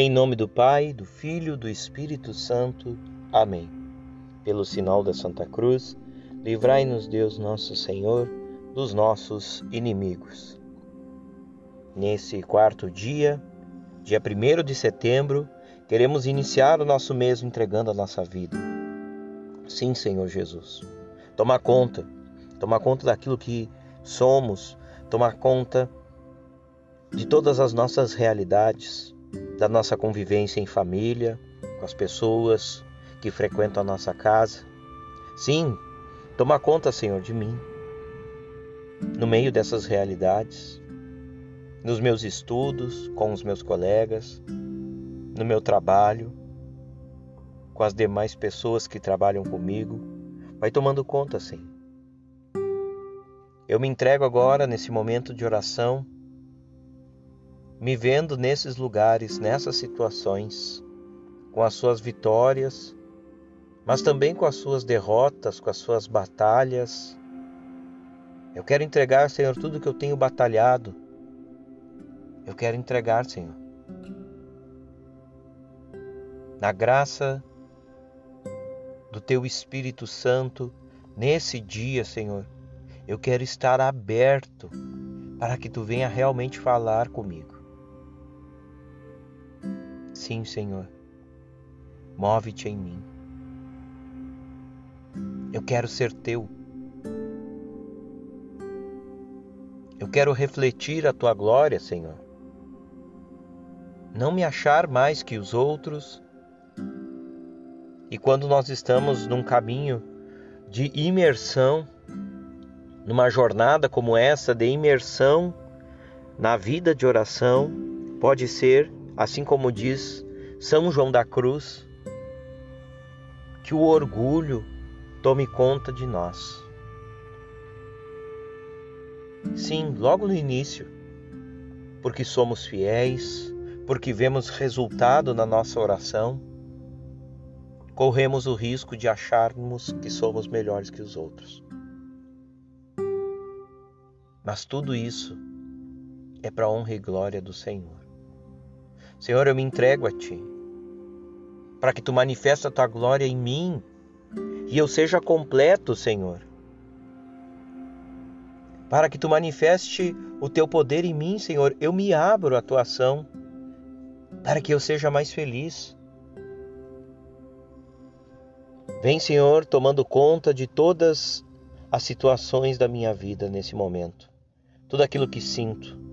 Em nome do Pai, do Filho, do Espírito Santo. Amém. Pelo sinal da Santa Cruz, livrai-nos Deus nosso Senhor dos nossos inimigos. Nesse quarto dia, dia 1 de setembro, queremos iniciar o nosso mês entregando a nossa vida. Sim, Senhor Jesus. Toma conta, toma conta daquilo que somos, toma conta de todas as nossas realidades da nossa convivência em família, com as pessoas que frequentam a nossa casa. Sim, toma conta, Senhor, de mim. No meio dessas realidades, nos meus estudos, com os meus colegas, no meu trabalho, com as demais pessoas que trabalham comigo, vai tomando conta, Senhor. Eu me entrego agora nesse momento de oração me vendo nesses lugares, nessas situações, com as suas vitórias, mas também com as suas derrotas, com as suas batalhas. Eu quero entregar, Senhor, tudo que eu tenho batalhado. Eu quero entregar, Senhor. Na graça do Teu Espírito Santo, nesse dia, Senhor, eu quero estar aberto para que Tu venha realmente falar comigo. Sim, Senhor. Move-te em mim. Eu quero ser teu. Eu quero refletir a tua glória, Senhor. Não me achar mais que os outros. E quando nós estamos num caminho de imersão, numa jornada como essa de imersão na vida de oração, pode ser assim como diz São João da Cruz, que o orgulho tome conta de nós. Sim, logo no início, porque somos fiéis, porque vemos resultado na nossa oração, corremos o risco de acharmos que somos melhores que os outros. Mas tudo isso é para honra e glória do Senhor. Senhor, eu me entrego a Ti, para que Tu manifestes a Tua glória em mim e eu seja completo, Senhor. Para que Tu manifeste o Teu poder em mim, Senhor, eu me abro à Tua ação, para que eu seja mais feliz. Vem, Senhor, tomando conta de todas as situações da minha vida nesse momento, tudo aquilo que sinto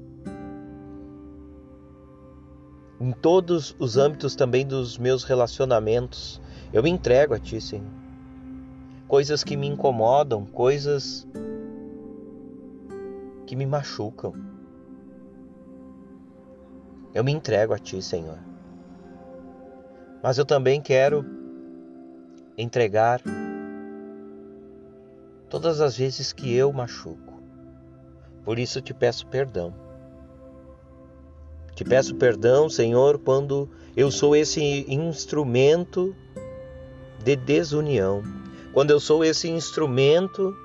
em todos os âmbitos também dos meus relacionamentos. Eu me entrego a Ti, Senhor. Coisas que me incomodam, coisas que me machucam. Eu me entrego a Ti, Senhor. Mas eu também quero entregar todas as vezes que eu machuco. Por isso te peço perdão. Te peço perdão, Senhor, quando eu sou esse instrumento de desunião, quando eu sou esse instrumento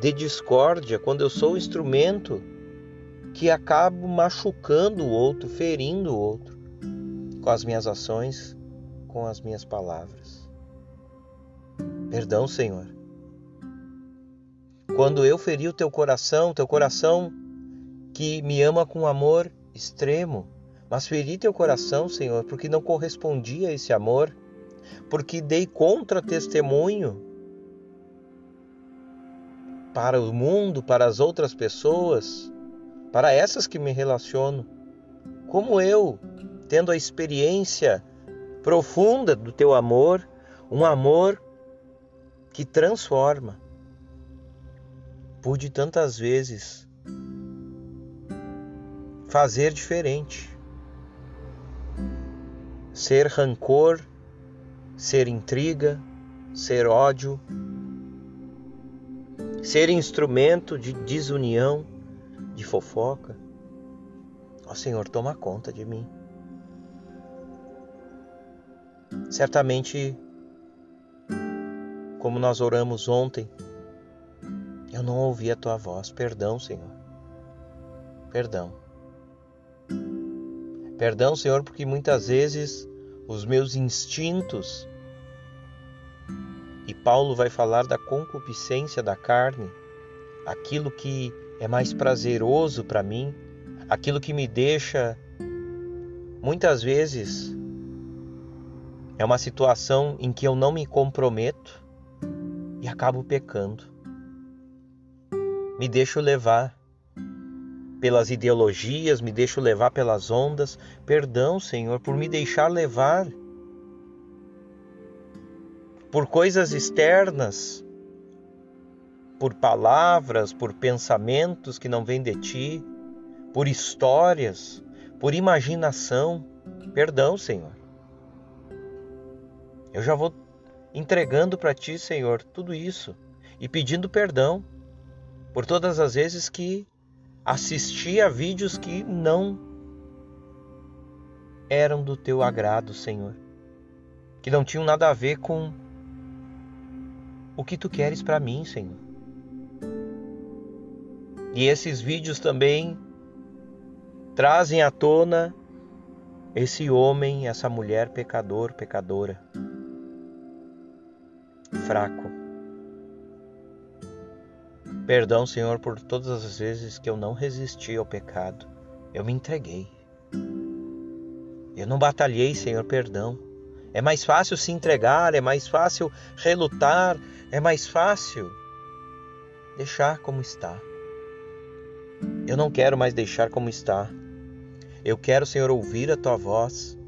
de discórdia, quando eu sou o instrumento que acabo machucando o outro, ferindo o outro com as minhas ações, com as minhas palavras. Perdão, Senhor. Quando eu feri o teu coração, teu coração que me ama com amor extremo, mas feri teu coração, Senhor, porque não correspondia a esse amor, porque dei contra-testemunho para o mundo, para as outras pessoas, para essas que me relaciono. Como eu, tendo a experiência profunda do teu amor, um amor que transforma, pude tantas vezes fazer diferente. Ser rancor, ser intriga, ser ódio, ser instrumento de desunião, de fofoca. Ó Senhor, toma conta de mim. Certamente, como nós oramos ontem, eu não ouvi a tua voz. Perdão, Senhor. Perdão. Perdão, Senhor, porque muitas vezes os meus instintos, e Paulo vai falar da concupiscência da carne, aquilo que é mais prazeroso para mim, aquilo que me deixa muitas vezes é uma situação em que eu não me comprometo e acabo pecando. Me deixo levar pelas ideologias, me deixo levar pelas ondas. Perdão, Senhor, por me deixar levar por coisas externas, por palavras, por pensamentos que não vêm de ti, por histórias, por imaginação. Perdão, Senhor. Eu já vou entregando para ti, Senhor, tudo isso e pedindo perdão por todas as vezes que assisti a vídeos que não eram do teu agrado, Senhor, que não tinham nada a ver com o que tu queres para mim, Senhor. E esses vídeos também trazem à tona esse homem, essa mulher pecador, pecadora, fraco Perdão, Senhor, por todas as vezes que eu não resisti ao pecado. Eu me entreguei. Eu não batalhei, Senhor, perdão. É mais fácil se entregar, é mais fácil relutar, é mais fácil deixar como está. Eu não quero mais deixar como está. Eu quero, Senhor, ouvir a tua voz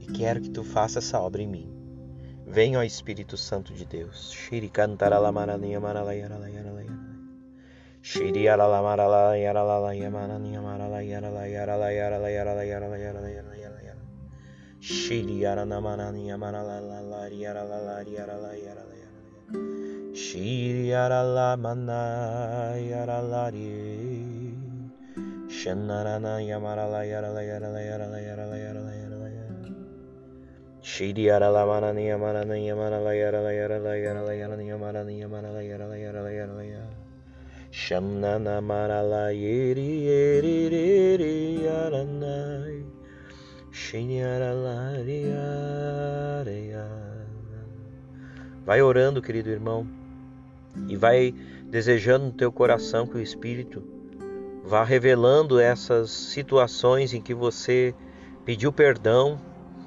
e quero que tu faça essa obra em mim. Venha, ó Espírito Santo de Deus. Shiri cantará la maralinha Shidi yarala manala yarala yamanan yamala yarala yarala yarala yarala yarala yarala yarala yarala Shidi yaranda manan yamala lalari yarala lari yarala yarala Shidi yarala manai yaralari Shenarana yamala yarala yarala yarala yarala yarala yarala yarala Shidi yarala manan yamaran yamala yarala yarala yarala yamaran yamala yarala yarala yarala Shamnana marala yeri yeri Vai orando, querido irmão, e vai desejando no teu coração que o Espírito vá revelando essas situações em que você pediu perdão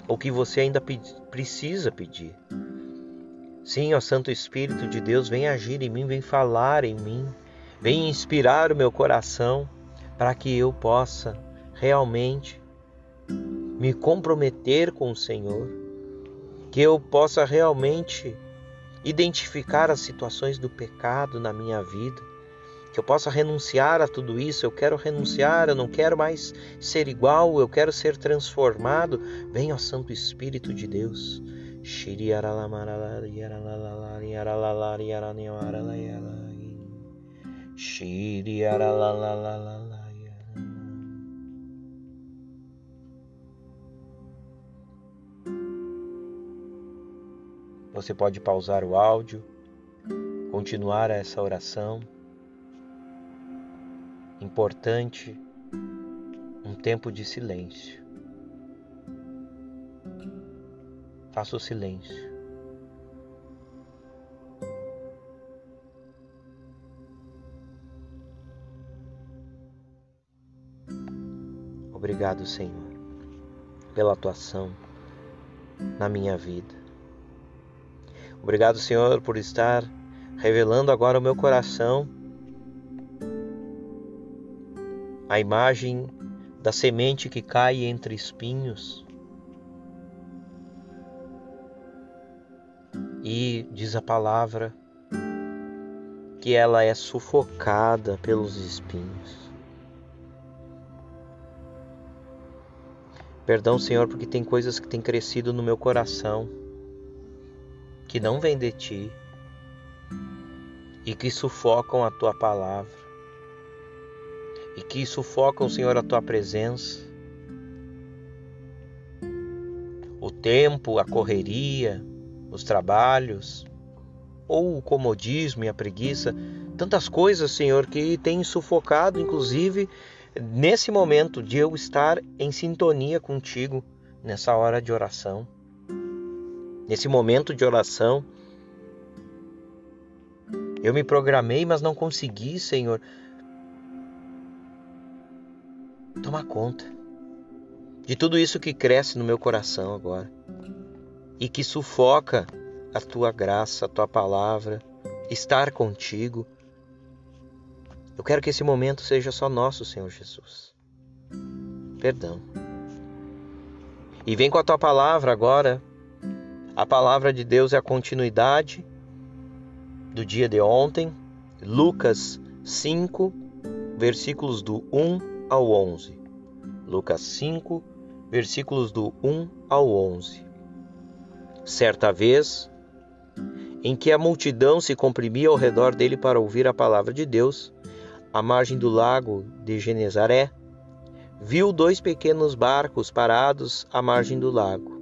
ou que você ainda precisa pedir. Sim, ó Santo Espírito de Deus, vem agir em mim, vem falar em mim Vem inspirar o meu coração para que eu possa realmente me comprometer com o Senhor, que eu possa realmente identificar as situações do pecado na minha vida, que eu possa renunciar a tudo isso. Eu quero renunciar, eu não quero mais ser igual, eu quero ser transformado. Venha, Santo Espírito de Deus. Você pode pausar o áudio, continuar essa oração. Importante um tempo de silêncio. Faça o silêncio. Obrigado, Senhor, pela atuação na minha vida. Obrigado, Senhor, por estar revelando agora o meu coração a imagem da semente que cai entre espinhos. E diz a palavra que ela é sufocada pelos espinhos. Perdão, Senhor, porque tem coisas que têm crescido no meu coração que não vêm de ti e que sufocam a tua palavra e que sufocam, Senhor, a tua presença. O tempo, a correria, os trabalhos, ou o comodismo e a preguiça, tantas coisas, Senhor, que têm sufocado, inclusive, nesse momento de eu estar em sintonia contigo nessa hora de oração. Nesse momento de oração, eu me programei, mas não consegui, Senhor, tomar conta de tudo isso que cresce no meu coração agora e que sufoca a tua graça, a tua palavra, estar contigo. Eu quero que esse momento seja só nosso, Senhor Jesus. Perdão. E vem com a tua palavra agora. A palavra de Deus é a continuidade do dia de ontem, Lucas 5, versículos do 1 ao 11. Lucas 5, versículos do 1 ao 11. Certa vez, em que a multidão se comprimia ao redor dele para ouvir a palavra de Deus, à margem do lago de Genezaré, viu dois pequenos barcos parados à margem do lago.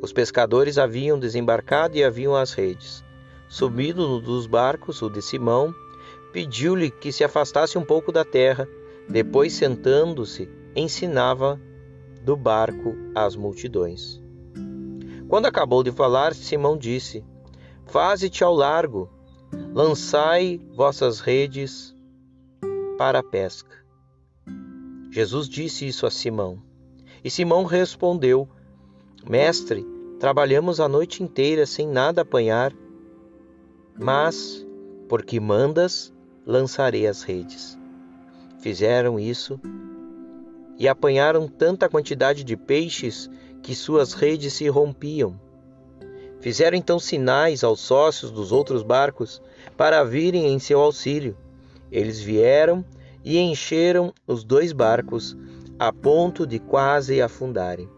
Os pescadores haviam desembarcado e haviam as redes. Subindo no dos barcos, o de Simão pediu-lhe que se afastasse um pouco da terra. Depois, sentando-se, ensinava do barco às multidões. Quando acabou de falar, Simão disse: Faze-te ao largo, lançai vossas redes para a pesca. Jesus disse isso a Simão. E Simão respondeu: Mestre, trabalhamos a noite inteira sem nada apanhar, mas, porque mandas, lançarei as redes. Fizeram isso e apanharam tanta quantidade de peixes que suas redes se rompiam. Fizeram então sinais aos sócios dos outros barcos para virem em seu auxílio. Eles vieram e encheram os dois barcos a ponto de quase afundarem.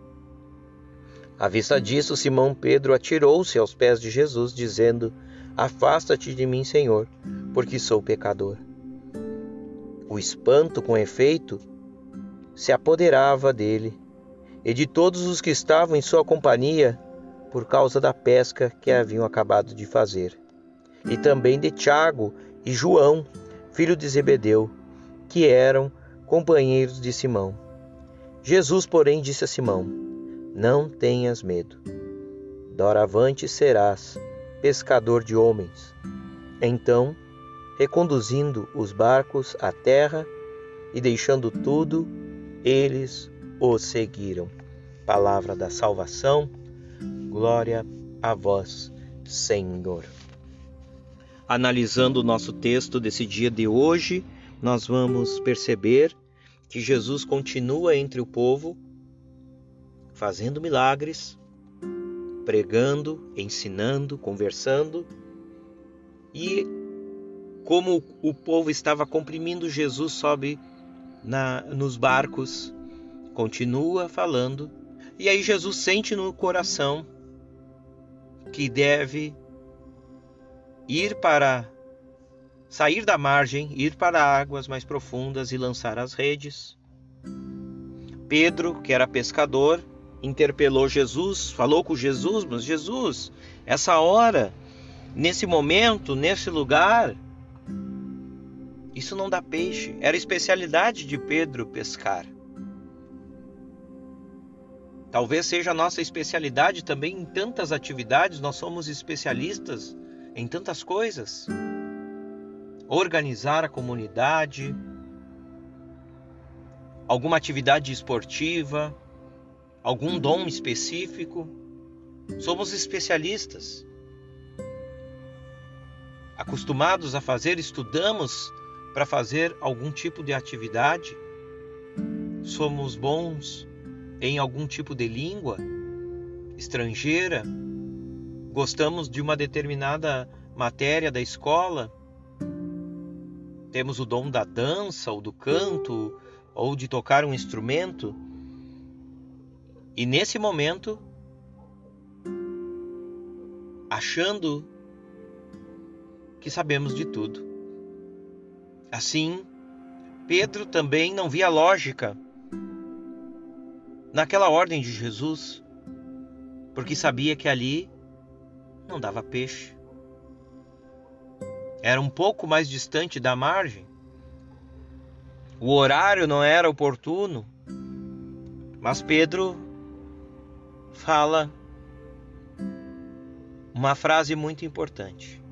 À vista disso, Simão Pedro atirou-se aos pés de Jesus, dizendo: Afasta-te de mim, Senhor, porque sou pecador. O espanto, com efeito, se apoderava dele e de todos os que estavam em sua companhia por causa da pesca que haviam acabado de fazer, e também de Tiago e João, filho de Zebedeu, que eram companheiros de Simão. Jesus, porém, disse a Simão: Não tenhas medo. Doravante serás pescador de homens. Então, reconduzindo os barcos à terra e deixando tudo, eles o seguiram. Palavra da salvação, glória a vós, Senhor. Analisando o nosso texto desse dia de hoje, nós vamos perceber que Jesus continua entre o povo, fazendo milagres, pregando, ensinando, conversando, e como o povo estava comprimindo, Jesus sobe na, nos barcos continua falando, e aí Jesus sente no coração que deve ir para sair da margem, ir para águas mais profundas e lançar as redes. Pedro, que era pescador, interpelou Jesus, falou com Jesus, mas Jesus, essa hora, nesse momento, nesse lugar, isso não dá peixe. Era especialidade de Pedro pescar. Talvez seja a nossa especialidade também em tantas atividades, nós somos especialistas em tantas coisas. Organizar a comunidade, alguma atividade esportiva, algum dom específico. Somos especialistas. Acostumados a fazer, estudamos para fazer algum tipo de atividade. Somos bons em algum tipo de língua estrangeira, gostamos de uma determinada matéria da escola, temos o dom da dança ou do canto ou de tocar um instrumento, e nesse momento, achando que sabemos de tudo. Assim, Pedro também não via lógica naquela ordem de Jesus, porque sabia que ali não dava peixe. Era um pouco mais distante da margem. o horário não era oportuno, mas Pedro fala uma frase muito importante.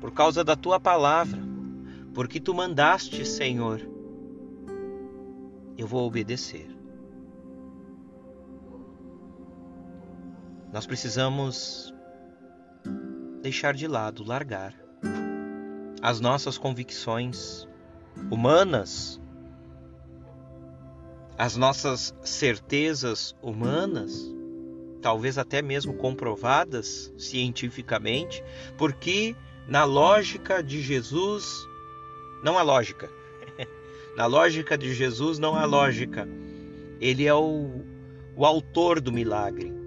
Por causa da tua palavra, porque tu mandaste, Senhor, eu vou obedecer. Nós precisamos deixar de lado, largar as nossas convicções humanas, as nossas certezas humanas, talvez até mesmo comprovadas cientificamente, porque na lógica de Jesus não há lógica. na lógica de Jesus não há lógica. Ele é o, o autor do milagre.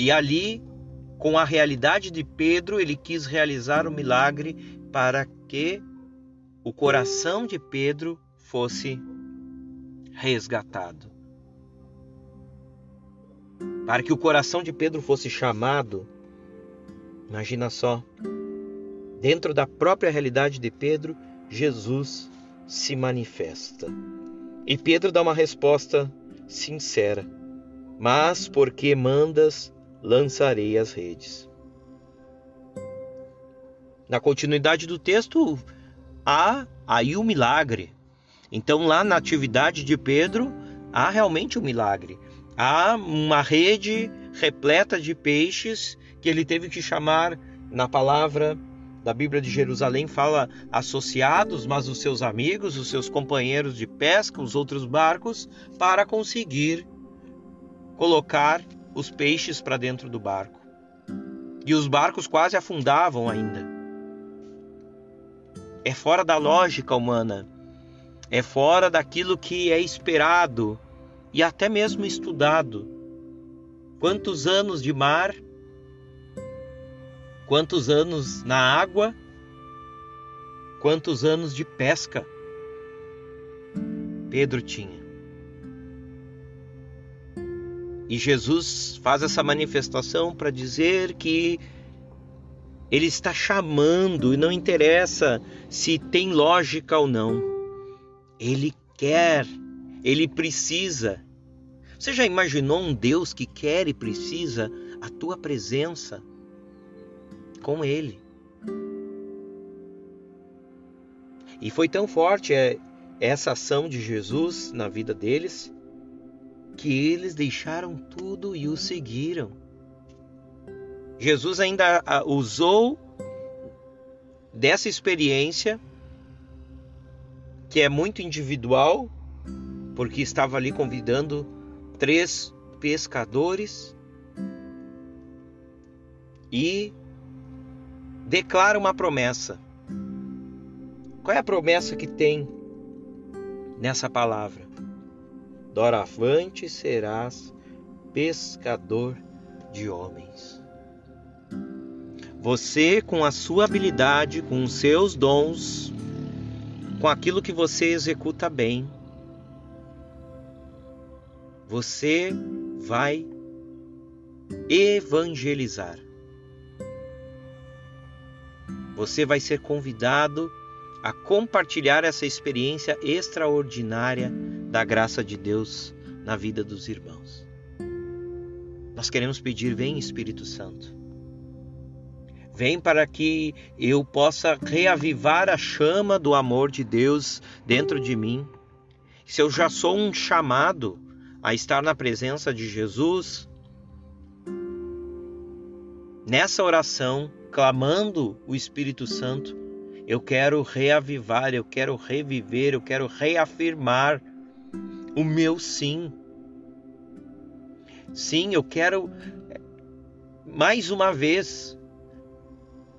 E ali, com a realidade de Pedro, ele quis realizar o milagre para que o coração de Pedro fosse resgatado. Para que o coração de Pedro fosse chamado, imagina só, dentro da própria realidade de Pedro, Jesus se manifesta. E Pedro dá uma resposta sincera: Mas porque mandas, lançarei as redes. Na continuidade do texto, há aí o um milagre. Então, lá na atividade de Pedro, há realmente um milagre. Há uma rede repleta de peixes que ele teve que chamar, na palavra da Bíblia de Jerusalém, fala associados, mas os seus amigos, os seus companheiros de pesca, os outros barcos, para conseguir colocar os peixes para dentro do barco. E os barcos quase afundavam ainda. É fora da lógica humana, é fora daquilo que é esperado e até mesmo estudado. Quantos anos de mar, quantos anos na água, quantos anos de pesca Pedro tinha. E Jesus faz essa manifestação para dizer que ele está chamando e não interessa se tem lógica ou não. Ele quer, ele precisa. Você já imaginou um Deus que quer e precisa a tua presença com ele? E foi tão forte é, essa ação de Jesus na vida deles que eles deixaram tudo e o seguiram. Jesus ainda usou dessa experiência, que é muito individual, porque estava ali convidando três pescadores e declara uma promessa. Qual é a promessa que tem nessa palavra? Doravante serás pescador de homens. Você, com a sua habilidade, com os seus dons, com aquilo que você executa bem, você vai evangelizar. Você vai ser convidado a compartilhar essa experiência extraordinária da graça de Deus na vida dos irmãos. Nós queremos pedir, vem Espírito Santo. Vem para que eu possa reavivar a chama do amor de Deus dentro de mim. Se eu já sou um chamado a estar na presença de Jesus, nessa oração, clamando o Espírito Santo, eu quero reavivar, eu quero reviver, eu quero reafirmar o meu sim. Sim, eu quero mais uma vez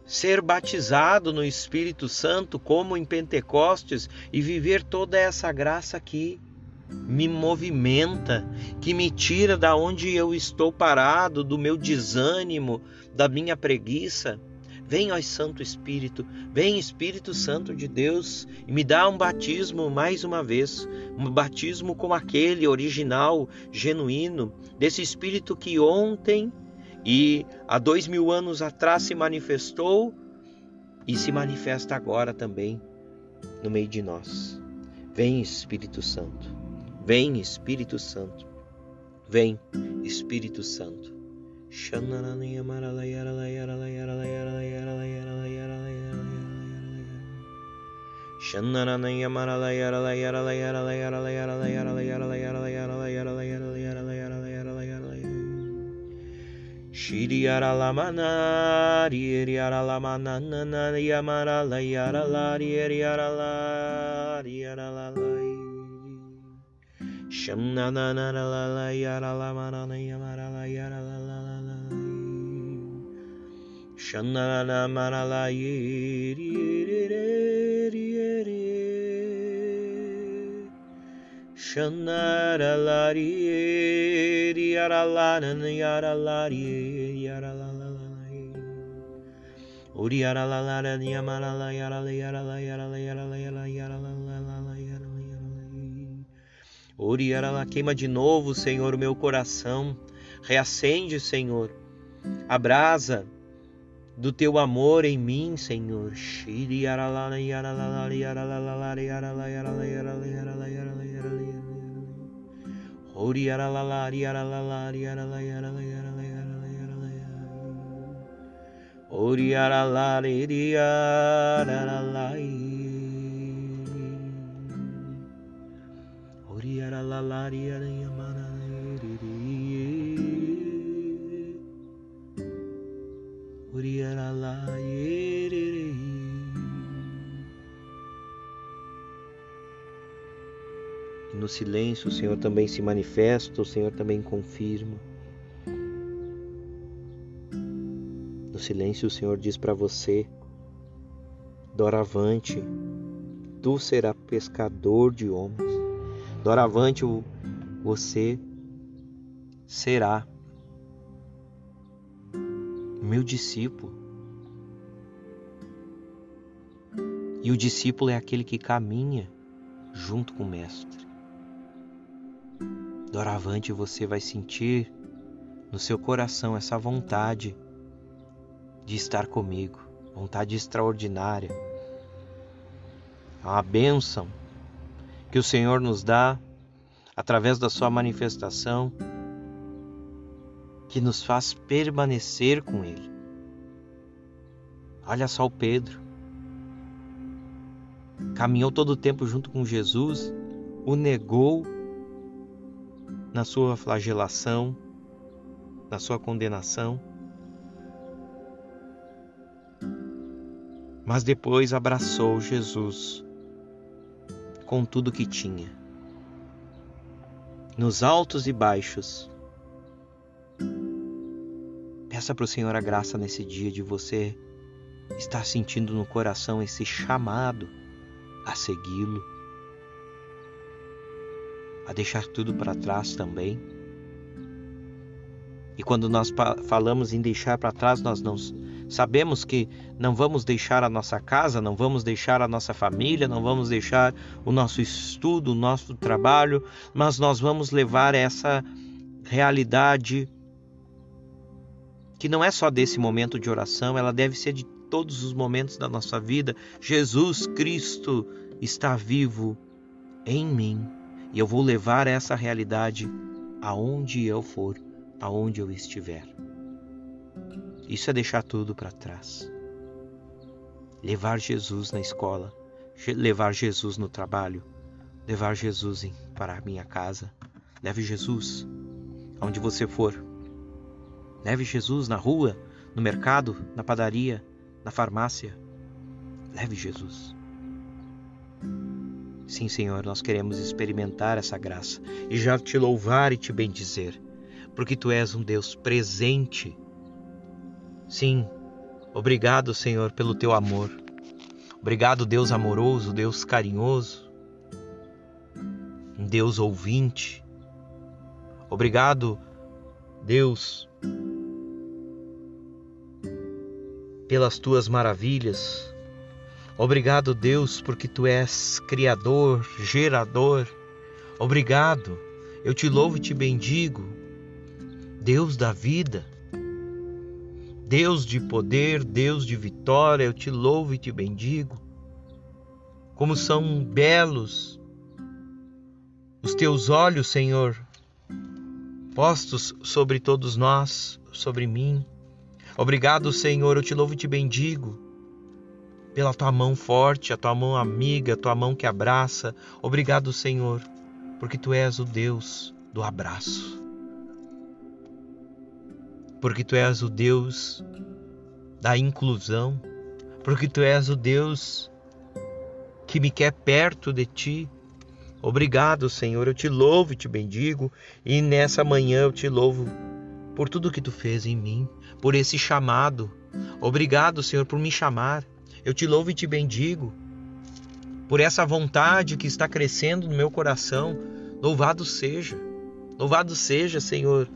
ser batizado no Espírito Santo como em Pentecostes e viver toda essa graça que me movimenta, que me tira da onde eu estou parado, do meu desânimo, da minha preguiça Vem, ó Santo Espírito, vem Espírito Santo de Deus e me dá um batismo mais uma vez, um batismo como aquele original, genuíno, desse Espírito que ontem e há dois mil anos atrás se manifestou e se manifesta agora também no meio de nós. Vem, Espírito Santo. Vem, Espírito Santo. Vem, Espírito Santo. Shiri yara lamana, riri yara lamana, nana yamara la yara la, riri yara la, yara la la. Shamna na na la la yara lamana, yamara la yara la. Shanna, la, mara, la, yiri, yiri, yiri. Shanara, la, yiri, yara, la, yara, la, yara, la, la, la. Uri yara la la la yamara la yara la yara la yara la yara la yara la yara la la la la yara la yara la Uri yara la queima de novo, Senhor, o meu coração. Reacende, Senhor, a brasa do teu amor em mim, Senhor. Shiri E no silêncio o Senhor também se manifesta, o Senhor também confirma. No silêncio o Senhor diz para você: Doravante, tu serás pescador de homens. Doravante você será meu discípulo. E o discípulo é aquele que caminha junto com o Mestre. Doravante você vai sentir no seu coração essa vontade de estar comigo, vontade extraordinária. É uma bênção que o Senhor nos dá através da sua manifestação que nos faz permanecer com Ele. Olha só o Pedro. Caminhou todo o tempo junto com Jesus, o negou na sua flagelação, na sua condenação. Mas depois abraçou Jesus com tudo que tinha. Nos altos e baixos. Peça para o Senhor a graça nesse dia de você estar sentindo no coração esse chamado a segui-lo a deixar tudo para trás também. E quando nós falamos em deixar para trás, nós não sabemos que não vamos deixar a nossa casa, não vamos deixar a nossa família, não vamos deixar o nosso estudo, o nosso trabalho, mas nós vamos levar essa realidade que não é só desse momento de oração, ela deve ser de todos os momentos da nossa vida. Jesus Cristo está vivo em mim e eu vou levar essa realidade aonde eu for, aonde eu estiver. Isso é deixar tudo para trás. Levar Jesus na escola, levar Jesus no trabalho, levar Jesus para a minha casa. Leve Jesus aonde você for. Leve Jesus na rua, no mercado, na padaria, na farmácia. Leve Jesus. Sim, Senhor, nós queremos experimentar essa graça e já te louvar e te bendizer, porque tu és um Deus presente. Sim, obrigado, Senhor, pelo teu amor. Obrigado, Deus amoroso, Deus carinhoso, um Deus ouvinte. Obrigado, Deus, pelas tuas maravilhas, Obrigado, Deus, porque tu és criador, gerador. Obrigado. Eu te louvo e te bendigo. Deus da vida. Deus de poder, Deus de vitória, eu te louvo e te bendigo. como são belos os teus olhos, Senhor, postos sobre todos nós, sobre mim. Obrigado, Senhor, eu te louvo e te bendigo pela tua mão forte, a tua mão amiga, a tua mão que abraça. Obrigado, Senhor, porque tu és o Deus do abraço. Porque tu és o Deus da inclusão, porque tu és o Deus que me quer perto de ti. Obrigado, Senhor. Eu te louvo e te bendigo, e nessa manhã eu te louvo por tudo que tu fez em mim, por esse chamado. Obrigado, Senhor, por me chamar. Eu te louvo e te bendigo por essa vontade que está crescendo no meu coração. Louvado seja. Louvado seja, Senhor,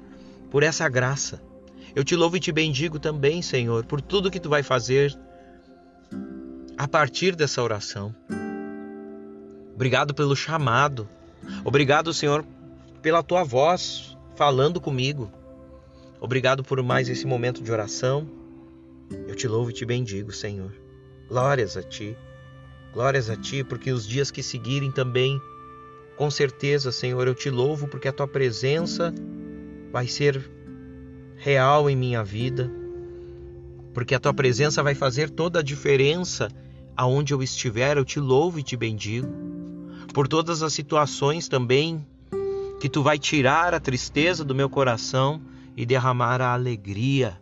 por essa graça. Eu te louvo e te bendigo também, Senhor, por tudo que tu vai fazer a partir dessa oração. Obrigado pelo chamado. Obrigado, Senhor, pela tua voz falando comigo. Obrigado por mais esse momento de oração. Eu te louvo e te bendigo, Senhor. Glórias a ti. Glórias a ti, porque os dias que seguirem também, com certeza, Senhor, eu te louvo porque a tua presença vai ser real em minha vida, porque a tua presença vai fazer toda a diferença aonde eu estiver. Eu te louvo e te bendigo por todas as situações também que tu vai tirar a tristeza do meu coração e derramar a alegria.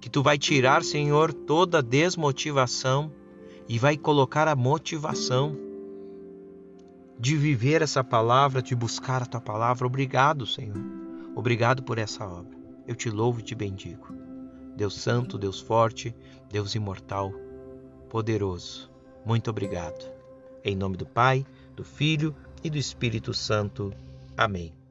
Que tu vai tirar, Senhor, toda desmotivação e vai colocar a motivação de viver essa palavra, de buscar a tua palavra. Obrigado, Senhor. Obrigado por essa obra. Eu te louvo e te bendigo. Deus Santo, Deus Forte, Deus Imortal, Poderoso. Muito obrigado. Em nome do Pai, do Filho e do Espírito Santo. Amém.